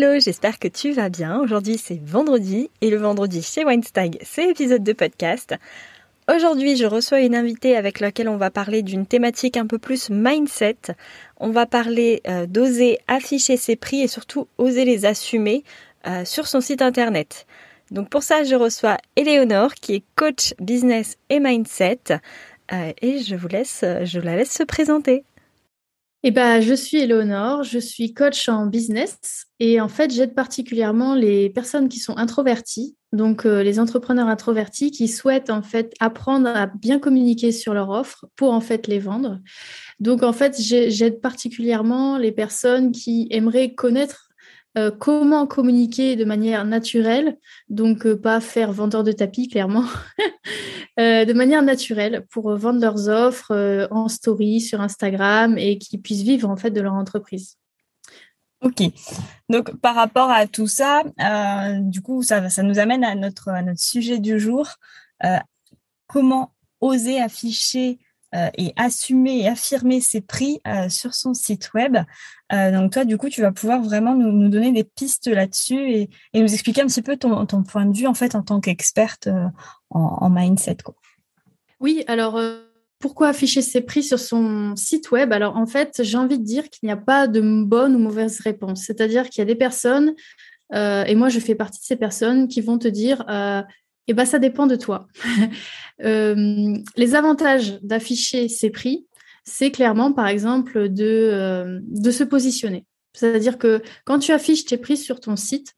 Hello, j'espère que tu vas bien. Aujourd'hui c'est vendredi et le vendredi chez Weinstag c'est épisode de podcast. Aujourd'hui je reçois une invitée avec laquelle on va parler d'une thématique un peu plus mindset. On va parler euh, d'oser afficher ses prix et surtout oser les assumer euh, sur son site internet. Donc pour ça je reçois Eleonore qui est coach business et mindset euh, et je vous laisse, je la laisse se présenter. Eh ben, je suis Eleonore, je suis coach en business et en fait, j'aide particulièrement les personnes qui sont introverties, donc euh, les entrepreneurs introvertis qui souhaitent en fait apprendre à bien communiquer sur leur offre pour en fait les vendre. Donc en fait, j'aide particulièrement les personnes qui aimeraient connaître euh, comment communiquer de manière naturelle, donc euh, pas faire vendeur de tapis clairement, euh, de manière naturelle pour vendre leurs offres en story sur Instagram et qu'ils puissent vivre en fait de leur entreprise. Ok. Donc par rapport à tout ça, du coup, ça, ça nous amène à notre, à notre sujet du jour. comment oser afficher et assumer et affirmer ses prix euh, sur son site web. Euh, donc toi, du coup, tu vas pouvoir vraiment nous, donner des pistes là-dessus et, nous expliquer un petit peu ton, point de vue en fait en tant qu'experte en, mindset. Oui, alors pourquoi afficher ses prix sur son site web? Alors en fait, j'ai envie de dire qu'il n'y a pas de bonne ou mauvaise réponse. C'est-à-dire qu'il y a des personnes, et moi je fais partie de ces personnes, qui vont te dire eh ben, ça dépend de toi. Euh, les avantages d'afficher ses prix, c'est clairement, par exemple, de, euh, de se positionner. C'est-à-dire que quand tu affiches tes prix sur ton site,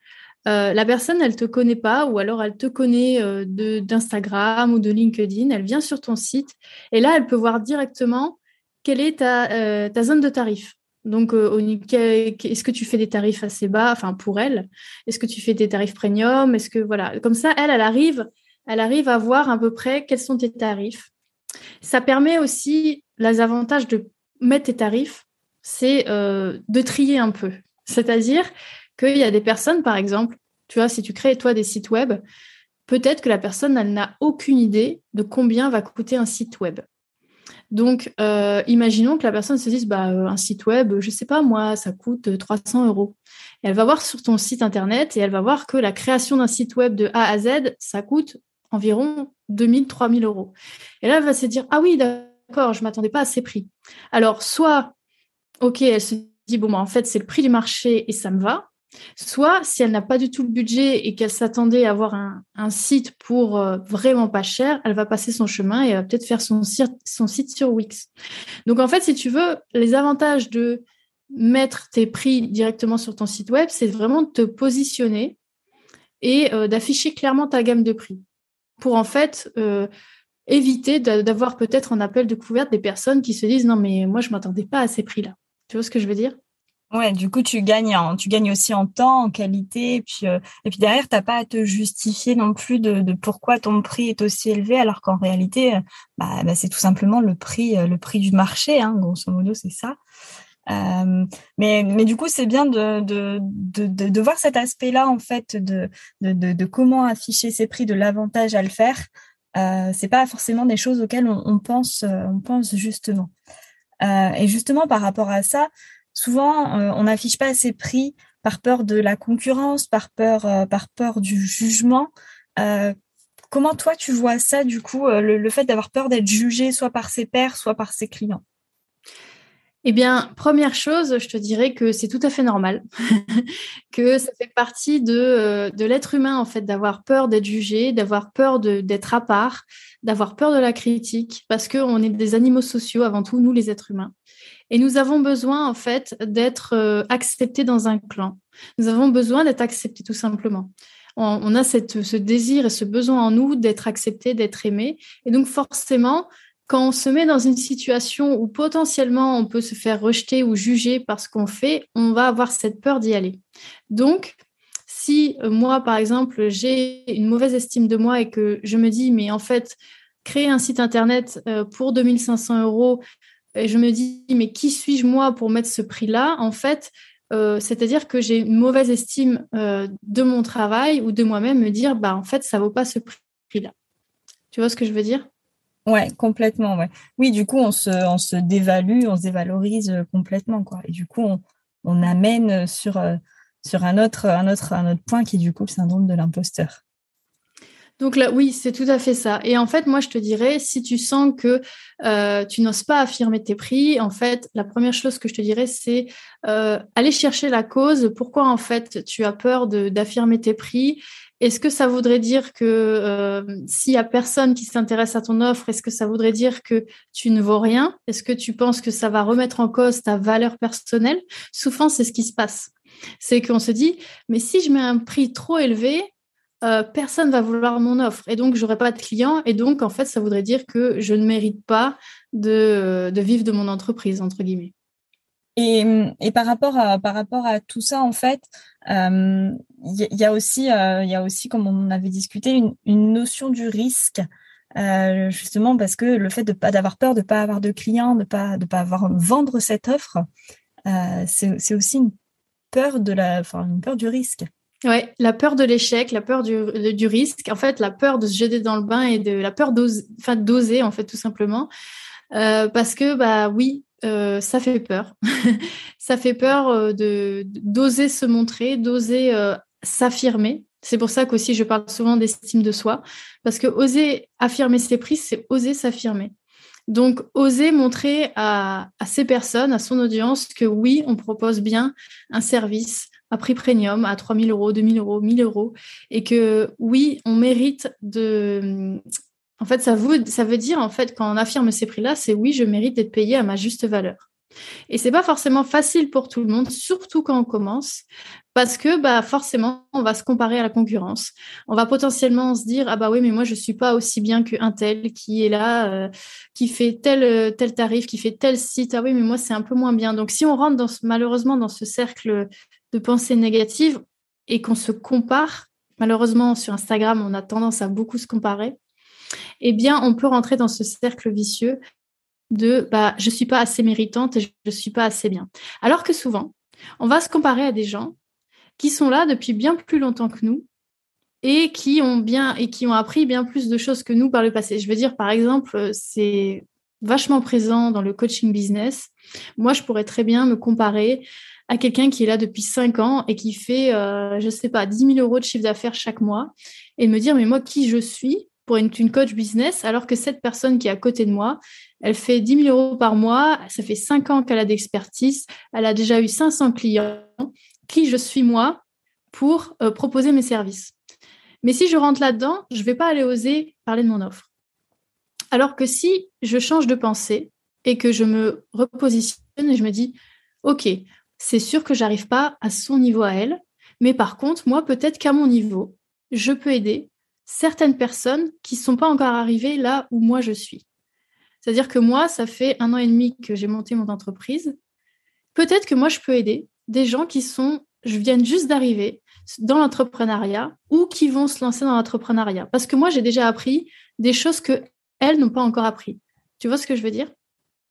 euh, la personne, elle te connaît pas, ou alors elle te connaît d'Instagram ou de LinkedIn, elle vient sur ton site, et là, elle peut voir directement quelle est ta, ta zone de tarif. Donc, euh, est-ce que tu fais des tarifs assez bas, enfin pour elle? Est-ce que tu fais des tarifs premium? Est-ce que voilà, comme ça, elle, elle arrive, elle arrive à voir à peu près quels sont tes tarifs. Ça permet aussi les avantages de mettre tes tarifs, c'est euh, de trier un peu. C'est-à-dire qu'il y a des personnes, par exemple, tu vois, si tu crées toi des sites web, peut-être que la personne, elle n'a aucune idée de combien va coûter un site web. Donc, euh, imaginons que la personne se dise, bah, euh, un site web, je ne sais pas, moi, ça coûte 300 euros. elle va voir sur ton site internet et elle va voir que la création d'un site web de A à Z, ça coûte environ 2000, 3000 euros. Et là, elle va se dire, ah oui, d'accord, je ne m'attendais pas à ces prix. Alors, soit, OK, elle se dit, bon, bah, en fait, c'est le prix du marché et ça me va. Soit, si elle n'a pas du tout le budget et qu'elle s'attendait à avoir un, site pour euh, vraiment pas cher, elle va passer son chemin et elle va peut-être faire son, site sur Wix. Donc, en fait, si tu veux, les avantages de mettre tes prix directement sur ton site web, c'est vraiment de te positionner et euh, d'afficher clairement ta gamme de prix pour en fait euh, éviter d'avoir peut-être en appel de couverte des personnes qui se disent non mais moi je m'attendais pas à ces prix-là. Tu vois ce que je veux dire? Ouais, du coup, tu gagnes, tu gagnes aussi en temps, en qualité, et puis, euh, et puis derrière, t'as pas à te justifier non plus de, pourquoi ton prix est aussi élevé, alors qu'en réalité, euh, bah, bah, c'est tout simplement le prix, euh, le prix du marché, hein, grosso modo, c'est ça. mais, mais du coup, c'est bien de, de, de, de, voir cet aspect-là, en fait, de, de, de, comment afficher ses prix, de l'avantage à le faire. Euh, c'est pas forcément des choses auxquelles on, on pense, on pense justement. et justement, par rapport à ça, souvent, euh, on n'affiche pas ses prix par peur de la concurrence, par peur, euh, par peur du jugement. Euh, comment toi, tu vois ça, du coup, le, fait d'avoir peur d'être jugé soit par ses pairs, soit par ses clients? Eh bien, première chose, je te dirais que c'est tout à fait normal, que ça fait partie de, de l'être humain, en fait, d'avoir peur d'être jugé, d'avoir peur d'être à part, d'avoir peur de la critique, parce qu'on est des animaux sociaux avant tout, nous les êtres humains. Et nous avons besoin, en fait, d'être euh, acceptés dans un clan. Nous avons besoin d'être acceptés, tout simplement. On, a cette, ce désir et ce besoin en nous d'être acceptés, d'être aimés. Et donc, forcément, quand on se met dans une situation où potentiellement on peut se faire rejeter ou juger par ce qu'on fait, on va avoir cette peur d'y aller. Donc, si euh, moi, par exemple, j'ai une mauvaise estime de moi et que je me dis, mais en fait, créer un site internet euh, pour 2500 euros, et je me dis, mais qui suis-je moi pour mettre ce prix-là? En fait, euh, c'est-à-dire que j'ai une mauvaise estime de mon travail ou de moi-même, me dire, bah en fait, ça vaut pas ce prix-là. Tu vois ce que je veux dire? Ouais, complètement. Oui, du coup, on se, dévalue, on se dévalorise euh, complètement, quoi. Et du coup, on, amène sur, euh, sur un autre, un autre, un autre point qui est du coup le syndrome de l'imposteur. Donc là, oui, c'est tout à fait ça. Et en fait, moi, je te dirais, si tu sens que euh, tu n'oses pas affirmer tes prix, en fait, la première chose que je te dirais, c'est aller chercher la cause. Pourquoi, en fait, tu as peur d'affirmer tes prix? Est-ce que ça voudrait dire que euh, s'il y a personne qui s'intéresse à ton offre, est-ce que ça voudrait dire que tu ne vaux rien? Est-ce que tu penses que ça va remettre en cause ta valeur personnelle? Souvent, c'est ce qui se passe. C'est qu'on se dit, mais si je mets un prix trop élevé, euh, personne va vouloir mon offre et donc j'aurai pas de clients et donc en fait ça voudrait dire que je ne mérite pas de, de vivre de mon entreprise entre guillemets. Et, par, rapport à, par rapport à tout ça, en fait, il euh, y, a aussi, euh, y a aussi, comme on avait discuté, une, notion du risque. Euh, justement parce que le fait de pas d'avoir peur de pas avoir de clients, de pas de pas avoir vendre cette offre, c'est aussi une peur de la, une peur du risque. Ouais, la peur de l'échec, la peur du, risque, en fait, la peur de se jeter dans le bain et de la peur d'oser, enfin en fait tout simplement, parce que bah oui, euh, ça fait peur. ça fait peur euh, de d'oser se montrer, d'oser euh, s'affirmer. C'est pour ça qu'aussi je parle souvent d'estime de soi, parce que oser affirmer ses prix, c'est oser s'affirmer. Donc, oser montrer à, à, ces personnes, à son audience, que oui, on propose bien un service prix premium, à 3 000 euros, 2 000 euros, 1 000 euros, et que oui, on mérite de, en fait, ça veut, ça veut dire, en fait, quand on affirme ces prix-là, c'est oui, je mérite d'être payé à ma juste valeur. Et c'est pas forcément facile pour tout le monde, surtout quand on commence, parce que bah forcément on va se comparer à la concurrence. On va potentiellement se dire ah bah oui mais moi je suis pas aussi bien qu'un tel qui est là, euh, qui fait tel tel tarif, qui fait tel site. Ah oui mais moi c'est un peu moins bien. Donc si on rentre dans malheureusement dans ce cercle de pensée négative et qu'on se compare, malheureusement sur Instagram on a tendance à beaucoup se comparer eh bien, on peut rentrer dans ce cercle vicieux de bah, je ne suis pas assez méritante et je ne suis pas assez bien. Alors que souvent, on va se comparer à des gens qui sont là depuis bien plus longtemps que nous et qui ont bien et qui ont appris bien plus de choses que nous par le passé. Je veux dire, par exemple, c'est vachement présent dans le coaching business. Moi, je pourrais très bien me comparer à quelqu'un qui est là depuis 5 ans et qui fait, euh, je ne sais pas, 10 000 euros de chiffre d'affaires chaque mois et me dire, mais moi, qui je suis pour une, coach business, alors que cette personne qui est à côté de moi, elle fait 10 000 euros par mois, ça fait 5 ans qu'elle a d'expertise, elle a déjà eu 500 clients. Qui je suis moi pour euh, proposer mes services? Mais si je rentre là-dedans, je ne vais pas aller oser parler de mon offre. Alors que si je change de pensée et que je me repositionne et je me dis, OK, c'est sûr que j'arrive pas à son niveau à elle, mais par contre, moi, peut-être qu'à mon niveau, je peux aider certaines personnes qui ne sont pas encore arrivées là où moi je suis. C'est-à-dire que moi, ça fait un an et demi que j'ai monté mon entreprise. Peut-être que moi, je peux aider des gens qui sont, je viens juste d'arriver dans l'entrepreneuriat ou qui vont se lancer dans l'entrepreneuriat. Parce que moi, j'ai déjà appris des choses que elles n'ont pas encore appris. Tu vois ce que je veux dire?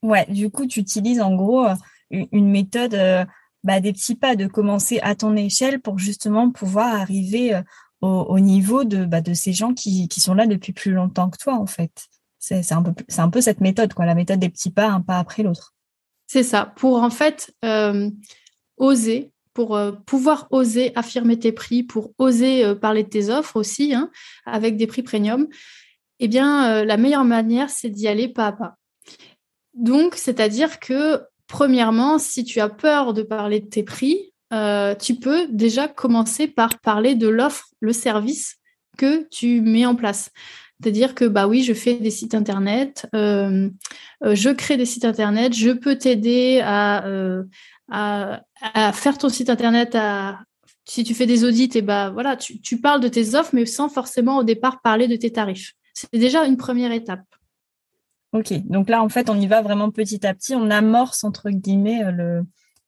Ouais, du coup, tu utilises en gros euh, une méthode euh, bah, des petits pas, de commencer à ton échelle pour justement pouvoir arriver euh, au, niveau de, bah, de ces gens qui, qui, sont là depuis plus longtemps que toi, en fait. C'est un, peu, un peu cette méthode, quoi, la méthode des petits pas, un pas après l'autre. C'est ça, pour en fait euh, oser, pour euh, pouvoir oser affirmer tes prix, pour oser parler de tes offres aussi, hein, avec des prix premium, eh bien, la meilleure manière, c'est d'y aller pas à pas. Donc, c'est-à-dire que, premièrement, si tu as peur de parler de tes prix, euh, tu peux déjà commencer par parler de l'offre, le service que tu mets en place. C'est-à-dire que bah oui, je fais des sites internet, euh, euh, je crée des sites internet, je peux t'aider à, faire ton site internet. À, si tu fais des audits, et bah voilà, tu parles de tes offres, mais sans forcément au départ parler de tes tarifs. C'est déjà une première étape. Ok, donc là, en fait, on y va vraiment petit à petit. On amorce, entre guillemets, le,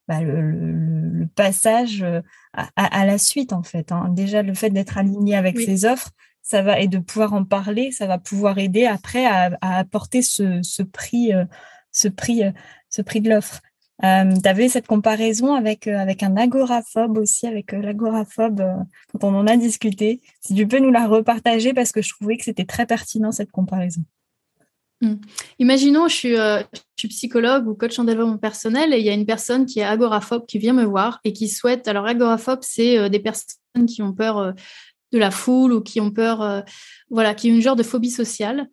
bah, le, passage à, la suite, en fait. Hein. Déjà, le fait d'être aligné avec ses offres, ça va et de pouvoir en parler, ça va pouvoir aider après à, apporter ce, prix, ce prix, ce prix de l'offre. Euh, tu avais cette comparaison avec, euh, avec un agoraphobe aussi, avec euh, l'agoraphobe, euh, quand on en a discuté. Si tu peux nous la repartager, parce que je trouvais que c'était très pertinent cette comparaison. Hmm. Imaginons, je suis, je suis, psychologue ou coach en développement personnel et il y a une personne qui est agoraphobe qui vient me voir et qui souhaite. Alors, agoraphobe, c'est des personnes qui ont peur de la foule ou qui ont peur, voilà, qui ont une genre de phobie sociale.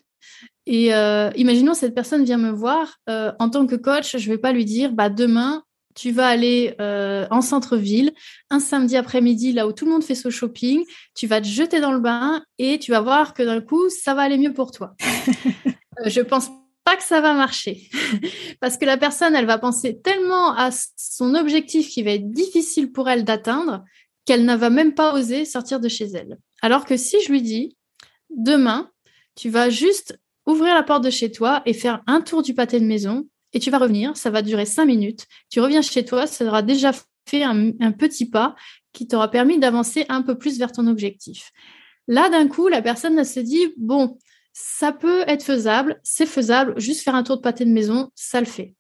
Et euh, imaginons cette personne vient me voir euh, en tant que coach, je ne vais pas lui dire bah demain tu vas aller euh, en centre-ville un samedi après-midi là où tout le monde fait son shopping, tu vas te jeter dans le bain et tu vas voir que d'un coup ça va aller mieux pour toi. je pense pas que ça va marcher parce que la personne elle va penser tellement à son objectif qui va être difficile pour elle d'atteindre qu'elle ne va même pas oser sortir de chez elle. Alors que si je lui dis demain tu vas juste ouvrir la porte de chez toi et faire un tour du pâté de maison et tu vas revenir. Ça va durer cinq minutes. Tu reviens chez toi, ça aura déjà fait un, petit pas qui t'aura permis d'avancer un peu plus vers ton objectif. Là, d'un coup, la personne se dit, bon, ça peut être faisable, c'est faisable, juste faire un tour de pâté de maison, ça le fait.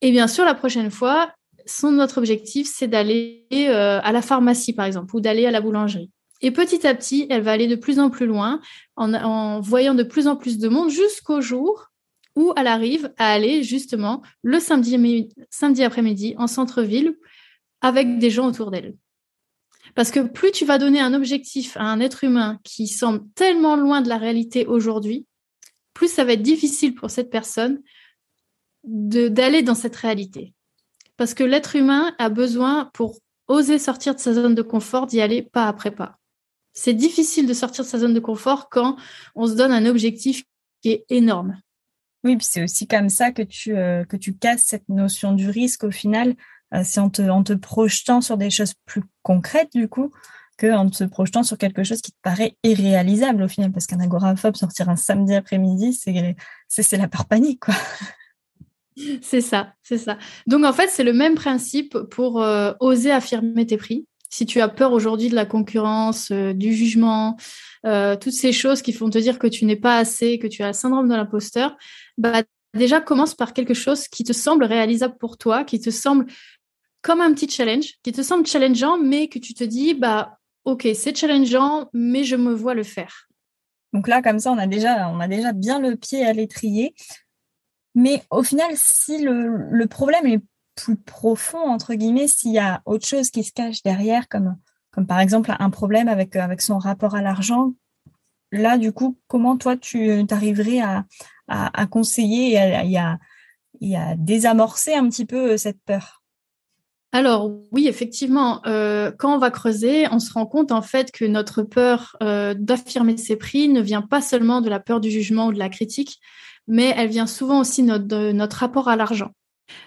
Et bien sûr, la prochaine fois, son notre objectif, c'est d'aller euh, à la pharmacie, par exemple, ou d'aller à la boulangerie. Et petit à petit, elle va aller de plus en plus loin en, voyant de plus en plus de monde jusqu'au jour où elle arrive à aller justement le samedi, samedi après-midi en centre-ville avec des gens autour d'elle. Parce que plus tu vas donner un objectif à un être humain qui semble tellement loin de la réalité aujourd'hui, plus ça va être difficile pour cette personne d'aller dans cette réalité. Parce que l'être humain a besoin, pour oser sortir de sa zone de confort, d'y aller pas après pas. C'est difficile de sortir de sa zone de confort quand on se donne un objectif qui est énorme. Oui, puis c'est aussi comme ça que tu, euh, que tu casses cette notion du risque au final. Euh, c'est en te, en projetant sur des choses plus concrètes, du coup, qu'en te projetant sur quelque chose qui te paraît irréalisable au final. Parce qu'un agoraphobe sortir un samedi après-midi, c'est, la peur panique, quoi. C'est ça, c'est ça. Donc en fait, c'est le même principe pour euh, oser affirmer tes prix si tu as peur aujourd'hui de la concurrence, euh, du jugement, euh, toutes ces choses qui font te dire que tu n'es pas assez, que tu as le syndrome de l'imposteur, bah, déjà commence par quelque chose qui te semble réalisable pour toi, qui te semble comme un petit challenge, qui te semble challengeant, mais que tu te dis, bah, ok, c'est challengeant, mais je me vois le faire. Donc là, comme ça, on a déjà, on a déjà bien le pied à l'étrier. Mais au final, si le, problème est plus profond, entre guillemets, s'il y a autre chose qui se cache derrière, comme, par exemple un problème avec, euh, avec son rapport à l'argent, là, du coup, comment toi, tu arriverais à, conseiller et à, à, désamorcer un petit peu euh, cette peur? Alors oui, effectivement, euh, quand on va creuser, on se rend compte en fait que notre peur d'affirmer ses prix ne vient pas seulement de la peur du jugement ou de la critique, mais elle vient souvent aussi de notre rapport à l'argent.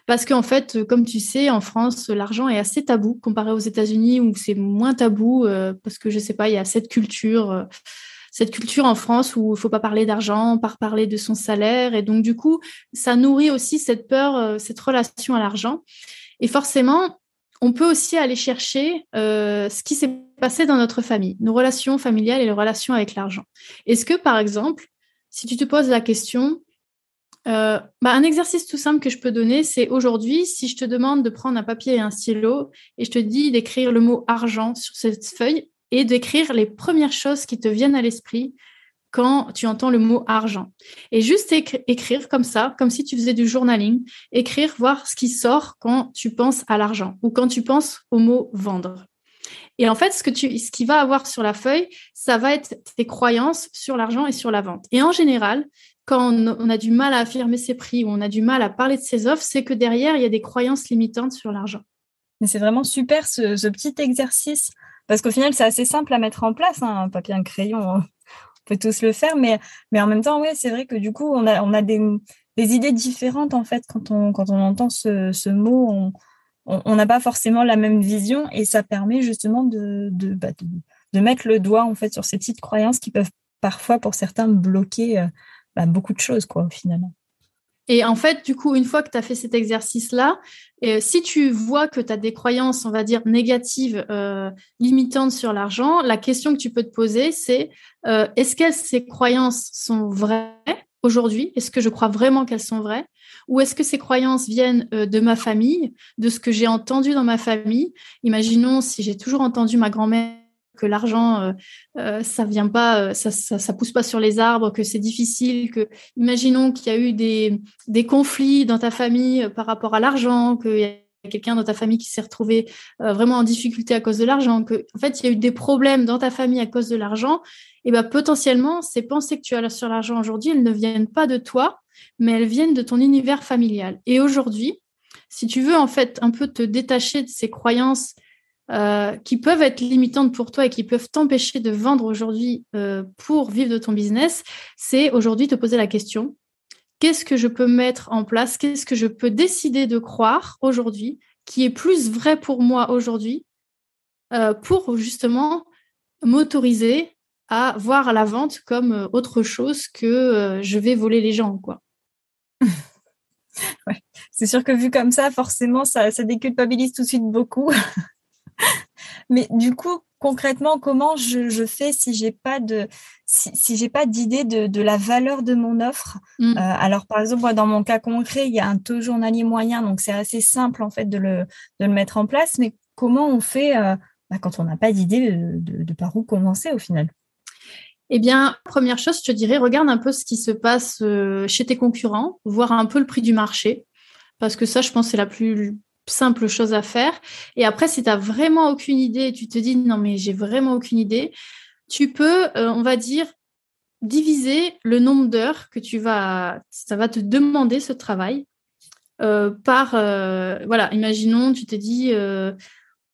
Parce qu'en fait, comme tu sais, en France, l'argent est assez tabou comparé aux États-Unis où c'est moins tabou euh, parce que je sais pas, il y a cette culture, euh, cette culture en France où il faut pas parler d'argent, pas parler de son salaire et donc du coup, ça nourrit aussi cette peur, euh, cette relation à l'argent. Et forcément, on peut aussi aller chercher ce qui s'est passé dans notre famille, nos relations familiales et les relations avec l'argent. Est-ce que, par exemple, si tu te poses la question, euh, bah, un exercice tout simple que je peux donner, c'est aujourd'hui, si je te demande de prendre un papier et un stylo et je te dis d'écrire le mot argent sur cette feuille et d'écrire les premières choses qui te viennent à l'esprit quand tu entends le mot argent. Et juste écrire comme ça, comme si tu faisais du journaling, écrire, voir ce qui sort quand tu penses à l'argent ou quand tu penses au mot vendre. Et en fait, ce, que tu, ce qui va avoir sur la feuille, ça va être tes croyances sur l'argent et sur la vente. Et en général, quand on, a du mal à affirmer ses prix ou on a du mal à parler de ses offres, c'est que derrière, il y a des croyances limitantes sur l'argent. Mais c'est vraiment super ce, petit exercice, parce qu'au final, c'est assez simple à mettre en place, hein, un papier, un crayon, on tous le faire, mais, en même temps, oui, c'est vrai que du coup, on a, on a des, idées différentes, en fait, quand on, quand on entend ce, mot, on n'a pas forcément la même vision, et ça permet justement de, bah, de, mettre le doigt, en fait, sur ces petites croyances qui peuvent parfois, pour certains, bloquer euh, bah, beaucoup de choses, quoi, finalement. Et en fait, du coup, une fois que tu as fait cet exercice-là, si tu vois que tu as des croyances, on va dire, négatives, euh, limitantes sur l'argent, la question que tu peux te poser, c'est euh, est-ce que ces croyances sont vraies aujourd'hui? Est-ce que je crois vraiment qu'elles sont vraies? Ou est-ce que ces croyances viennent euh, de ma famille, de ce que j'ai entendu dans ma famille? Imaginons si j'ai toujours entendu ma grand-mère que l'argent, euh, euh, ça vient pas, ça, ça, pousse pas sur les arbres, que c'est difficile, que imaginons qu'il y a eu des, conflits dans ta famille par rapport à l'argent, qu'il y a quelqu'un dans ta famille qui s'est retrouvé vraiment en difficulté à cause de l'argent, que en fait il y a eu des problèmes dans ta famille à cause de l'argent, et ben potentiellement ces pensées que tu as sur l'argent aujourd'hui, elles ne viennent pas de toi, mais elles viennent de ton univers familial. Et aujourd'hui, si tu veux en fait un peu te détacher de ces croyances euh, qui peuvent être limitantes pour toi et qui peuvent t'empêcher de vendre aujourd'hui euh, pour vivre de ton business, c'est aujourd'hui te poser la question qu'est-ce que je peux mettre en place? Qu'est-ce que je peux décider de croire aujourd'hui qui est plus vrai pour moi aujourd'hui euh, pour justement m'autoriser à voir la vente comme autre chose que je vais voler les gens, quoi. C'est sûr que vu comme ça, forcément, ça, ça déculpabilise tout de suite beaucoup. Mais du coup, concrètement, comment je, fais si j'ai pas de si, j'ai pas d'idée de, la valeur de mon offre mmh. euh, Alors, par exemple, moi, dans mon cas concret, il y a un taux journalier moyen, donc c'est assez simple en fait de le, de le mettre en place. Mais comment on fait bah, quand on n'a pas d'idée de, de, par où commencer au final? Eh bien, première chose, je te dirais, regarde un peu ce qui se passe euh, chez tes concurrents, voir un peu le prix du marché, parce que ça, je pense, c'est la plus simple chose à faire. Et après, si tu n'as vraiment aucune idée, tu te dis, non, mais j'ai vraiment aucune idée, tu peux, euh, on va dire, diviser le nombre d'heures que tu vas, ça va te demander ce travail euh, par, voilà, imaginons, tu te dis,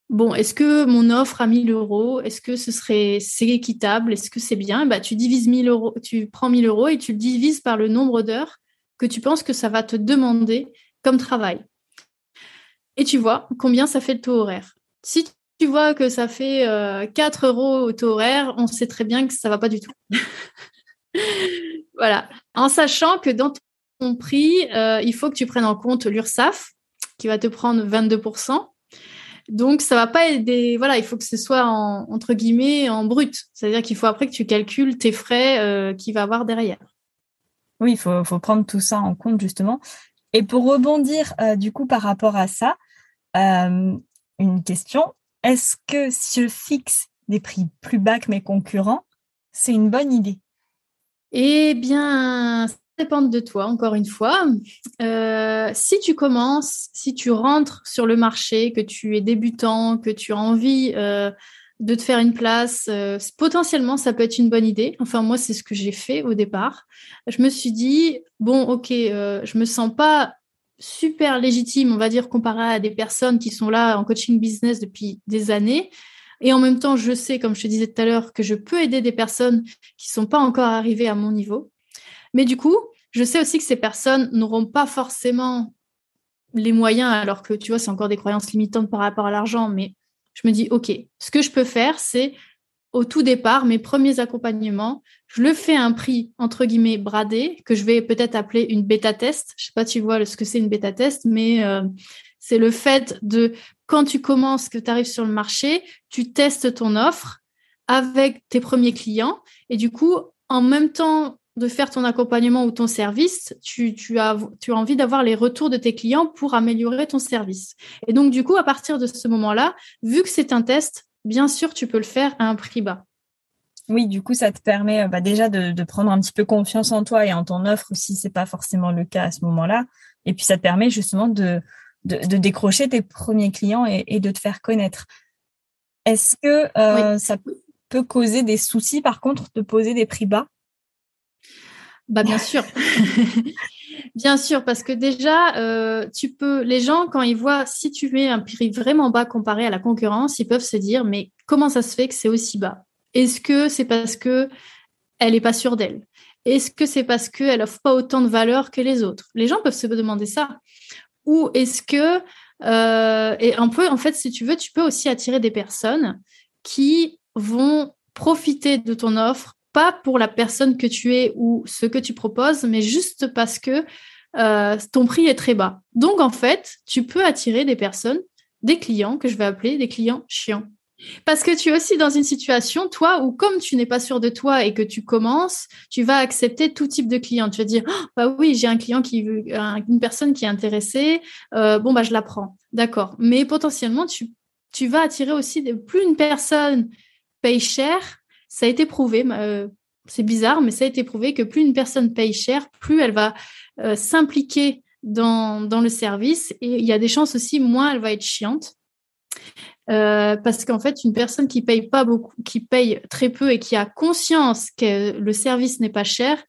bon, est-ce que mon offre à 1000 euros, est-ce que ce serait c'est équitable, est-ce que c'est bien? Bah, Tu divises 1000 euros, tu prends 1000 euros et tu le divises par le nombre d'heures que tu penses que ça va te demander comme travail. Et tu vois combien ça fait le taux horaire. Si tu vois que ça fait 4 euh, euros au taux horaire, on sait très bien que ça va pas du tout. voilà. En sachant que dans ton prix, euh, il faut que tu prennes en compte l'URSSAF, qui va te prendre 22%. Donc, ça va pas aider. Voilà, il faut que ce soit en, entre guillemets en brut. C'est-à-dire qu'il faut après que tu calcules tes frais euh, qu'il va avoir derrière. Oui, il faut, prendre tout ça en compte justement. Et pour rebondir du coup par rapport à ça, euh, une question est-ce que si je fixe des prix plus bas que mes concurrents, c'est une bonne idée? Eh bien, dépend de toi, encore une fois. Euh, si tu commences, si tu rentres sur le marché, que tu es débutant, que tu as envie euh, de te faire une place, potentiellement, ça peut être une bonne idée. Enfin, moi, c'est ce que j'ai fait au départ. Je me suis dit, bon, ok, je me sens pas super légitime, on va dire, comparé à des personnes qui sont là en coaching business depuis des années. Et en même temps, je sais, comme je te disais tout à l'heure, que je peux aider des personnes qui sont pas encore arrivées à mon niveau. Mais du coup, je sais aussi que ces personnes n'auront pas forcément les moyens, alors que tu vois, c'est encore des croyances limitantes par rapport à l'argent. Mais je me dis, OK, ce que je peux faire, c'est au tout départ, mes premiers accompagnements, je le fais à un prix, entre guillemets, bradé, que je vais peut-être appeler une bêta-test. Je sais pas, tu vois ce que c'est une bêta-test, mais euh, c'est le fait de, quand tu commences, que tu arrives sur le marché, tu testes ton offre avec tes premiers clients. Et du coup, en même temps de faire ton accompagnement ou ton service, tu, as, tu as envie d'avoir les retours de tes clients pour améliorer ton service. Et donc, du coup, à partir de ce moment-là, vu que c'est un test, bien sûr, tu peux le faire à un prix bas. Oui, du coup, ça te permet euh, bah, déjà de, prendre un petit peu confiance en toi et en ton offre si c'est pas forcément le cas à ce moment-là. Et puis, ça te permet justement de, de, décrocher tes premiers clients et, de te faire connaître. Est-ce que euh, ça peut causer des soucis, par contre, de poser des prix bas? Bah bien sûr, bien sûr, parce que déjà, euh, tu peux, les gens quand ils voient si tu mets un prix vraiment bas comparé à la concurrence, ils peuvent se dire mais comment ça se fait que c'est aussi bas? Est-ce que c'est parce que elle est pas sûre d'elle? Est-ce que c'est parce qu'elle offre pas autant de valeur que les autres? Les gens peuvent se demander ça. Ou est-ce que euh, et un peu en fait, si tu veux, tu peux aussi attirer des personnes qui vont profiter de ton offre pas pour la personne que tu es ou ce que tu proposes, mais juste parce que euh, ton prix est très bas. Donc, en fait, tu peux attirer des personnes, des clients que je vais appeler des clients chiants. Parce que tu es aussi dans une situation, toi, où comme tu n'es pas sûr de toi et que tu commences, tu vas accepter tout type de client. Tu vas dire, oh, bah oui, j'ai un client qui veut, une personne qui est intéressée, euh, bon, bah je la prends. D'accord. Mais potentiellement, tu, tu vas attirer aussi, plus une personne paye cher, ça a été prouvé, euh, c'est bizarre, mais ça a été prouvé que plus une personne paye cher, plus elle va euh, s'impliquer dans, le service et il y a des chances aussi, moins elle va être chiante. Euh, parce qu'en fait, une personne qui paye pas beaucoup, qui paye très peu et qui a conscience que le service n'est pas cher,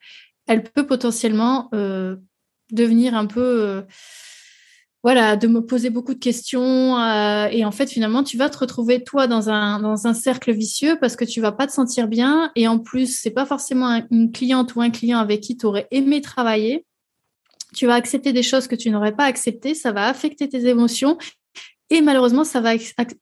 elle peut potentiellement devenir un peu, voilà, de me poser beaucoup de questions. et en fait, finalement, tu vas te retrouver toi dans un cercle vicieux parce que tu vas pas te sentir bien. Et en plus, c'est pas forcément une cliente ou un client avec qui tu aurais aimé travailler tu vas accepter des choses que tu n'aurais pas acceptées, ça va affecter tes émotions et malheureusement, ça va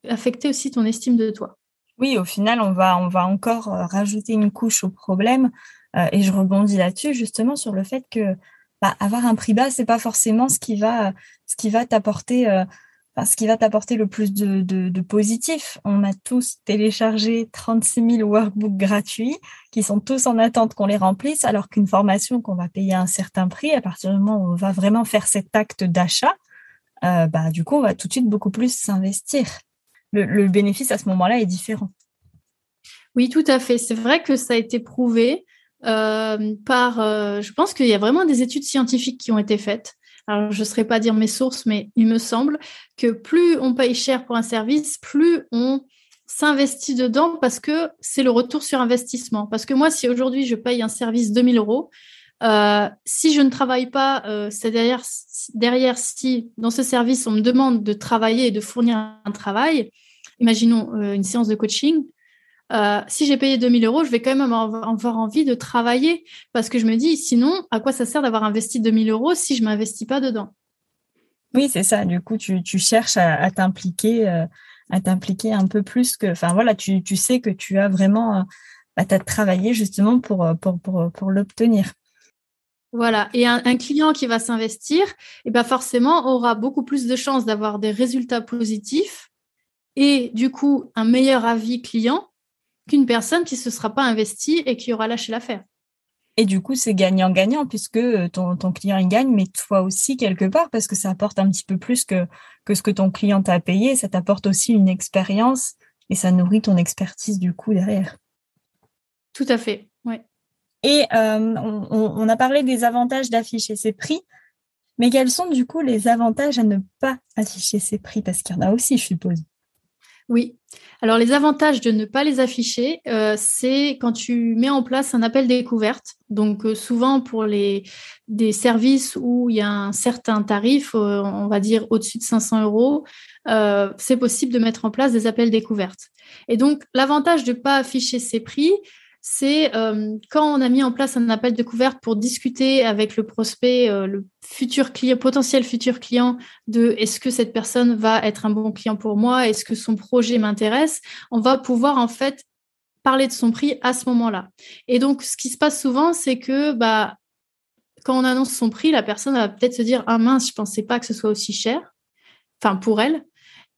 affecter aussi ton estime de toi. Oui, au final, on va, on va encore euh, rajouter une couche au problème. Euh, et je rebondis là-dessus justement sur le fait que bah, avoir un prix bas, c'est pas forcément ce qui va, ce qui va t'apporter, euh, ce qui va t'apporter le plus de, de, positif. On a tous téléchargé 36 000 workbooks gratuits qui sont tous en attente qu'on les remplisse, alors qu'une formation qu'on va payer un certain prix, à partir du moment où on va vraiment faire cet acte d'achat, euh, bah, du coup, on va tout de suite beaucoup plus s'investir. Le, bénéfice à ce moment-là est différent. Oui, tout à fait. C'est vrai que ça a été prouvé euh, par. Euh, je pense qu'il y a vraiment des études scientifiques qui ont été faites. Alors, je ne saurais pas dire mes sources, mais il me semble que plus on paye cher pour un service, plus on s'investit dedans parce que c'est le retour sur investissement. Parce que moi, si aujourd'hui je paye un service 2000 euros, euh, si je ne travaille pas, c'est derrière, derrière, si dans ce service, on me demande de travailler et de fournir un travail, imaginons une séance de coaching, si j'ai payé 2000 euros, je vais quand même avoir envie de travailler parce que je me dis, sinon, à quoi ça sert d'avoir investi 2000 euros si je ne m'investis pas dedans? Oui, c'est ça. Du coup, tu, cherches à, t'impliquer à t'impliquer un peu plus que, enfin voilà, tu, sais que tu as vraiment, bah, as travaillé justement pour, pour, pour, pour l'obtenir. Voilà. Et un, client qui va s'investir, et eh ben forcément, aura beaucoup plus de chances d'avoir des résultats positifs et du coup un meilleur avis client qu'une personne qui ne se sera pas investie et qui aura lâché l'affaire. Et du coup, c'est gagnant-gagnant puisque euh, ton, client il gagne, mais toi aussi quelque part parce que ça apporte un petit peu plus que, que ce que ton client t'a payé. Ça t'apporte aussi une expérience et ça nourrit ton expertise du coup derrière. Tout à fait, ouais. Et euh, on, a parlé des avantages d'afficher ses prix, mais quels sont du coup les avantages à ne pas afficher ses prix? Parce qu'il y en a aussi, je suppose. Oui. Alors les avantages de ne pas les afficher, euh, c'est quand tu mets en place un appel découverte. Donc euh, souvent pour les des services où il y a un certain tarif, on va dire au-dessus de 500 euros, c'est possible de mettre en place des appels découvertes. Et donc l'avantage de ne pas afficher ses prix, c'est euh, quand on a mis en place un appel de couverte pour discuter avec le prospect, euh, le futur client, potentiel futur client, de est-ce que cette personne va être un bon client pour moi, est-ce que son projet m'intéresse, on va pouvoir en fait parler de son prix à ce moment-là. Et donc, ce qui se passe souvent, c'est que bah, quand on annonce son prix, la personne va peut-être se dire ah mince, je pensais pas que ce soit aussi cher, enfin pour elle.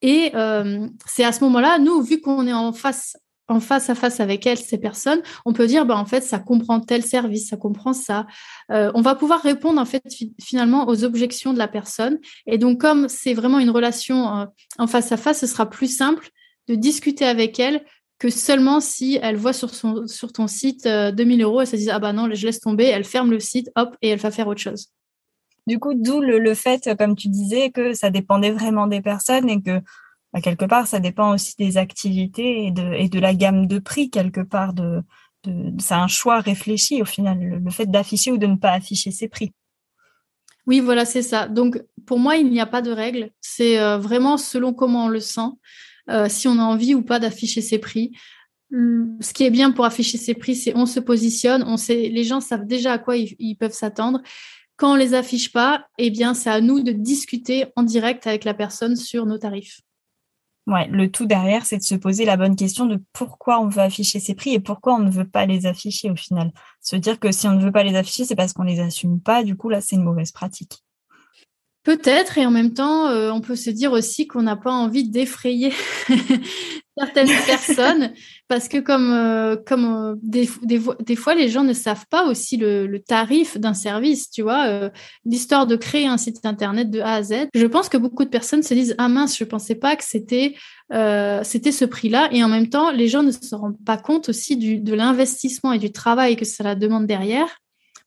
Et euh, c'est à ce moment-là, nous, vu qu'on est en face en face à face avec elles, ces personnes, on peut dire, bah, en fait, ça comprend tel service, ça comprend ça. Euh, on va pouvoir répondre, en fait, finalement, aux objections de la personne. Et donc, comme c'est vraiment une relation euh, en face à face, ce sera plus simple de discuter avec elle que seulement si elle voit sur, son, sur ton site 2000 euh, euros, elle se dit, ah bah non, je laisse tomber, elle ferme le site, hop, et elle va faire autre chose. Du coup, d'où le, le fait, comme tu disais, que ça dépendait vraiment des personnes et que bah, quelque part, ça dépend aussi des activités et de, la gamme de prix, quelque part. C'est un choix réfléchi au final, le, fait d'afficher ou de ne pas afficher ses prix. Oui, voilà, c'est ça. Donc, pour moi, il n'y a pas de règle. C'est euh, vraiment selon comment on le sent, euh, si on a envie ou pas d'afficher ses prix. Ce qui est bien pour afficher ses prix, c'est on se positionne, on sait, les gens savent déjà à quoi ils, ils peuvent s'attendre. Quand on les affiche pas, eh bien, c'est à nous de discuter en direct avec la personne sur nos tarifs. Ouais, le tout derrière, c'est de se poser la bonne question de pourquoi on veut afficher ces prix et pourquoi on ne veut pas les afficher au final. Se dire que si on ne veut pas les afficher, c'est parce qu'on les assume pas. Du coup, là, c'est une mauvaise pratique. Peut-être, et en même temps, euh, on peut se dire aussi qu'on n'a pas envie d'effrayer certaines personnes, parce que comme, euh, comme euh, des, des, fois, les gens ne savent pas aussi le, tarif d'un service, tu vois, l'histoire de créer un site internet de A à Z. Je pense que beaucoup de personnes se disent ah mince, je pensais pas que c'était c'était ce prix-là, et en même temps, les gens ne se rendent pas compte aussi du, de l'investissement et du travail que ça la demande derrière.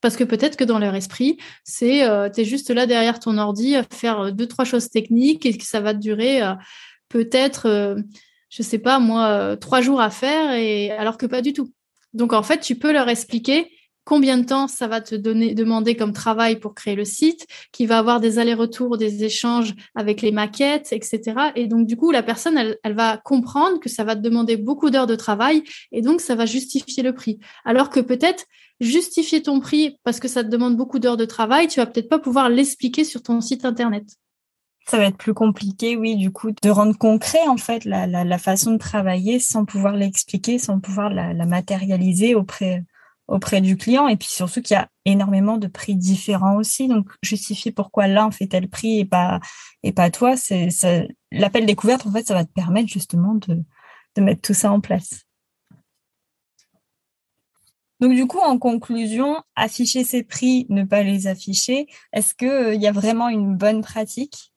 Parce que peut-être que dans leur esprit, c'est euh, tu es juste là derrière ton ordi à faire euh, deux, trois choses techniques et que ça va durer euh, peut-être, je sais pas moi, trois jours à faire, et alors que pas du tout. Donc en fait, tu peux leur expliquer combien de temps ça va te donner, demander comme travail pour créer le site, qui va avoir des allers-retours, des échanges avec les maquettes, etc. Et donc, du coup, la personne, elle, elle va comprendre que ça va te demander beaucoup d'heures de travail et donc ça va justifier le prix. Alors que peut-être justifier ton prix parce que ça te demande beaucoup d'heures de travail, tu vas peut-être pas pouvoir l'expliquer sur ton site internet. Ça va être plus compliqué, oui, du coup, de rendre concret en fait la, la, façon de travailler sans pouvoir l'expliquer, sans pouvoir la, matérialiser auprès auprès du client. Et puis surtout qu'il y a énormément de prix différents aussi. Donc justifier pourquoi l'un fait tel prix et pas et pas toi, c'est l'appel découverte en fait, ça va te permettre justement de de mettre tout ça en place. Donc du coup, en conclusion, afficher ses prix, ne pas les afficher, est-ce qu'il euh, y a vraiment une bonne pratique?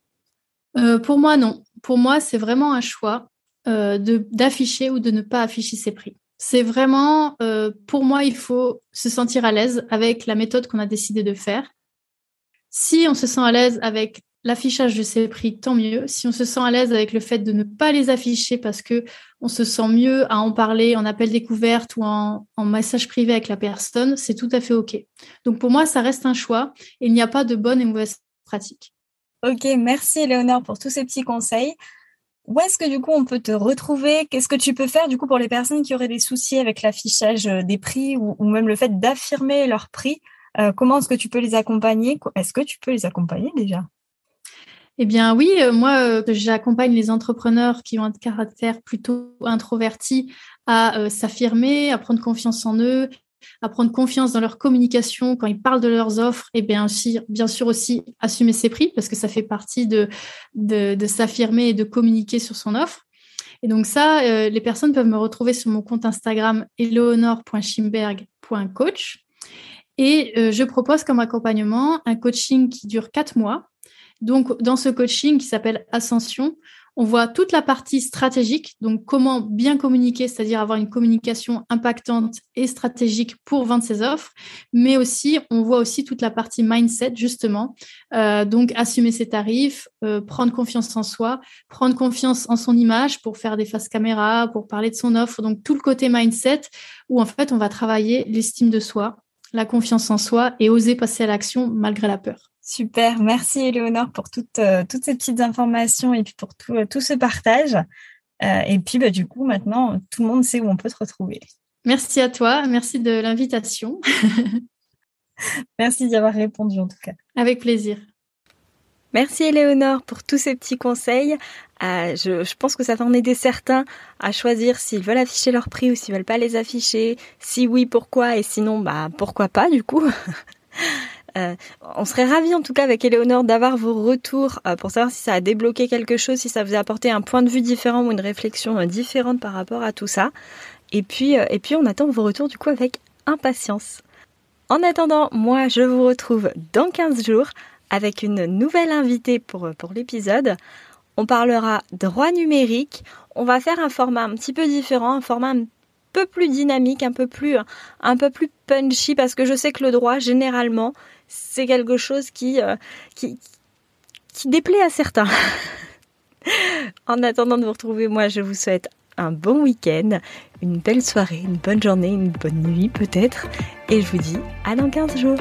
Euh, Pour moi, non. Pour moi, c'est vraiment un choix euh, d'afficher ou de ne pas afficher ses prix. C'est vraiment, pour moi, il faut se sentir à l'aise avec la méthode qu'on a décidé de faire. Si on se sent à l'aise avec l'affichage de ces prix, tant mieux. Si on se sent à l'aise avec le fait de ne pas les afficher parce que on se sent mieux à en parler en appel découverte ou en, message privé avec la personne, c'est tout à fait OK. Donc pour moi, ça reste un choix et il n'y a pas de bonne et mauvaise pratique. Ok, merci Éléonore pour tous ces petits conseils. Où est-ce que du coup on peut te retrouver? Qu'est-ce que tu peux faire du coup pour les personnes qui auraient des soucis avec l'affichage euh, des prix ou, même le fait d'affirmer leurs prix? Euh, Comment est-ce que tu peux les accompagner? Est-ce que tu peux les accompagner déjà? Eh bien oui, euh, moi j'accompagne les entrepreneurs qui ont un caractère plutôt introverti à s'affirmer, à prendre confiance en eux, à prendre confiance dans leur communication quand ils parlent de leurs offres et bien, sûr aussi assumer ses prix parce que ça fait partie de, s'affirmer et de communiquer sur son offre. Et donc ça, les personnes peuvent me retrouver sur mon compte Instagram eleonore.schimberg.coach et je propose comme accompagnement un coaching qui dure quatre mois donc, dans ce coaching qui s'appelle Ascension, on voit toute la partie stratégique, donc comment bien communiquer, c'est-à-dire avoir une communication impactante et stratégique pour vendre ses offres, mais aussi on voit aussi toute la partie mindset justement, euh, donc assumer ses tarifs, euh, prendre confiance en soi, prendre confiance en son image pour faire des faces caméra, pour parler de son offre, donc tout le côté mindset où en fait on va travailler l'estime de soi, la confiance en soi et oser passer à l'action malgré la peur. Super, merci Éléonore pour toutes, euh, toutes ces petites informations et puis pour tout, euh, tout ce partage. Euh, et puis bah, du coup, maintenant, tout le monde sait où on peut se retrouver. Merci à toi, merci de l'invitation. merci d'y avoir répondu en tout cas. Avec plaisir. Merci Éléonore pour tous ces petits conseils. je, je, pense que ça va en aider certains à choisir s'ils veulent afficher leur prix ou s'ils veulent pas les afficher. Si oui, pourquoi? Et sinon, bah pourquoi pas du coup? Euh, on serait ravis en tout cas avec Éléonore d'avoir vos retours euh, pour savoir si ça a débloqué quelque chose, si ça vous a apporté un point de vue différent ou une réflexion euh, différente par rapport à tout ça. Et puis, on attend vos retours du coup avec impatience. En attendant, moi je vous retrouve dans 15 jours avec une nouvelle invitée pour, pour l'épisode. On parlera droit numérique. On va faire un format un petit peu différent, un format un plus dynamique, un peu plus, un peu plus punchy parce que je sais que le droit généralement c'est quelque chose qui, euh, qui, qui déplaît à certains. en attendant de vous retrouver, moi, je vous souhaite un bon week-end, une belle soirée, une bonne journée, une bonne nuit peut-être. Et je vous dis à dans 15 jours.